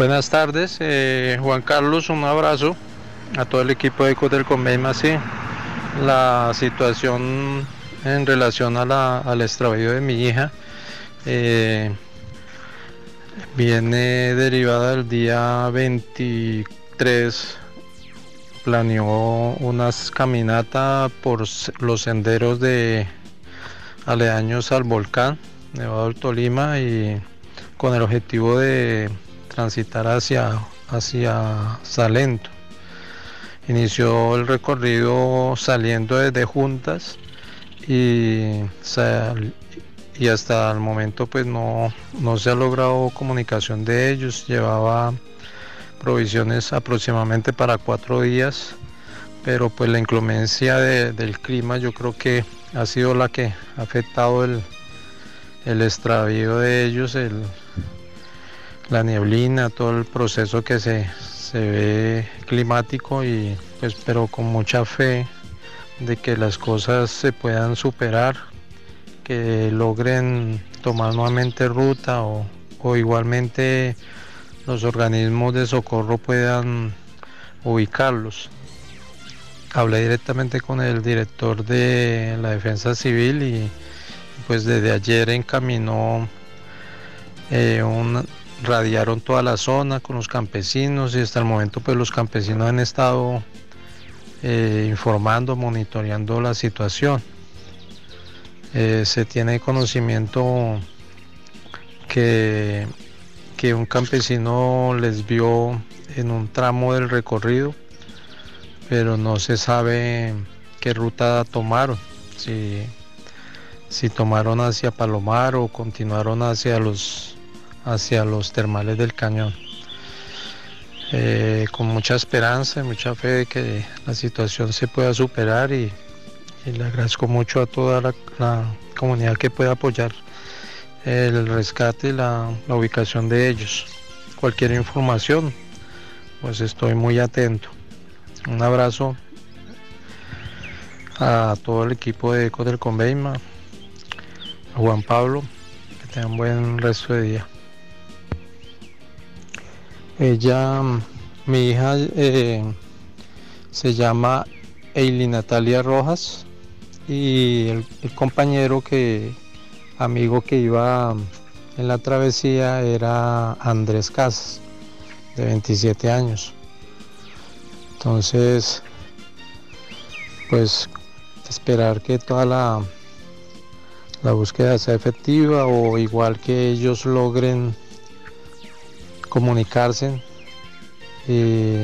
Buenas tardes, eh, Juan Carlos, un abrazo a todo el equipo de Ecos del. Sí, la situación en relación al extravío de mi hija eh, viene derivada del día 23. Planeó unas caminatas por los senderos de aledaños al volcán Nevado del Tolima y con el objetivo de transitar hacia, hacia Salento. Inició el recorrido saliendo desde Juntas y, y hasta el momento pues no, no se ha logrado comunicación de ellos. Llevaba provisiones aproximadamente para cuatro días, pero pues la inclemencia del clima yo creo que ha sido la que ha afectado el, el extravío de ellos, el, la nieblina, todo el proceso que se, ve climático y pues pero con mucha fe de que las cosas se puedan superar, que logren tomar nuevamente ruta o, o igualmente los organismos de socorro puedan ubicarlos. Hablé directamente con el director de la defensa civil y pues desde ayer encaminó eh, un, radiaron toda la zona con los campesinos y hasta el momento pues los campesinos han estado eh, informando, monitoreando la situación. Eh, se tiene conocimiento que, que un campesino les vio en un tramo del recorrido, pero no se sabe qué ruta tomaron. Si si tomaron hacia Palomar o continuaron hacia los, hacia los termales del cañón. Eh, con mucha esperanza y mucha fe de que la situación se pueda superar y, le agradezco mucho a toda la, comunidad que pueda apoyar el rescate y la, ubicación de ellos. Cualquier información, pues estoy muy atento. Un abrazo a todo el equipo de Eco del Conveima, Juan Pablo, que tenga un buen resto de día. Ella, mi hija eh, se llama Eili Natalia Rojas y el, compañero que, amigo que iba en la travesía era Andrés Casas, de 27 años. Entonces, pues esperar que toda la la búsqueda sea efectiva o igual que ellos logren comunicarse y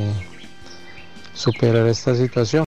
superar esta situación.